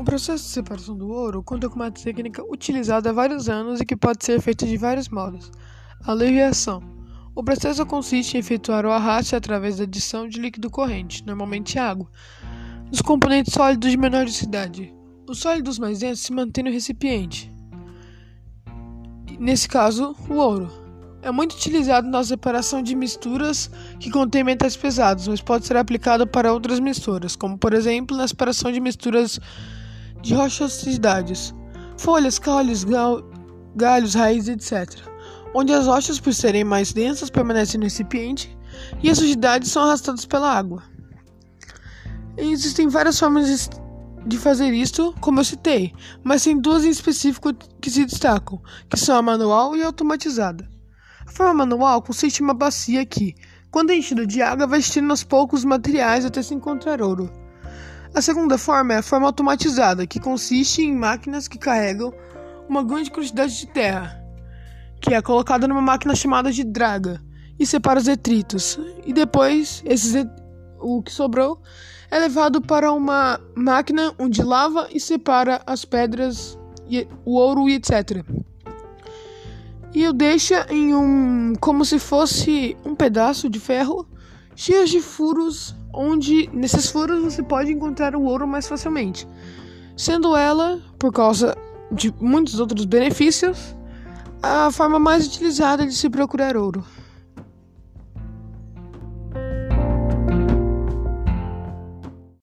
O processo de separação do ouro conta com uma técnica utilizada há vários anos e que pode ser feita de vários modos. A leviação. O processo consiste em efetuar o arraste através da adição de líquido corrente, normalmente água, dos componentes sólidos de menor densidade. Os sólidos mais densos se mantêm no recipiente. Nesse caso, o ouro. É muito utilizado na separação de misturas que contêm metais pesados, mas pode ser aplicado para outras misturas, como por exemplo na separação de misturas de rochosidades, folhas, caules, galhos, raízes, etc. Onde as rochas, por serem mais densas, permanecem no recipiente e as sujidades são arrastadas pela água. E existem várias formas de fazer isto, como eu citei, mas tem duas em específico que se destacam, que são a manual e a automatizada. A forma manual consiste em uma bacia que, quando enchida de água, vai estirando aos poucos os materiais até se encontrar ouro. A segunda forma é a forma automatizada, que consiste em máquinas que carregam uma grande quantidade de terra, que é colocada numa máquina chamada de draga e separa os detritos. E depois, esses, o que sobrou é levado para uma máquina onde lava e separa as pedras, o ouro e etc e o deixa em um como se fosse um pedaço de ferro cheio de furos onde nesses furos você pode encontrar o ouro mais facilmente. Sendo ela por causa de muitos outros benefícios a forma mais utilizada de se procurar ouro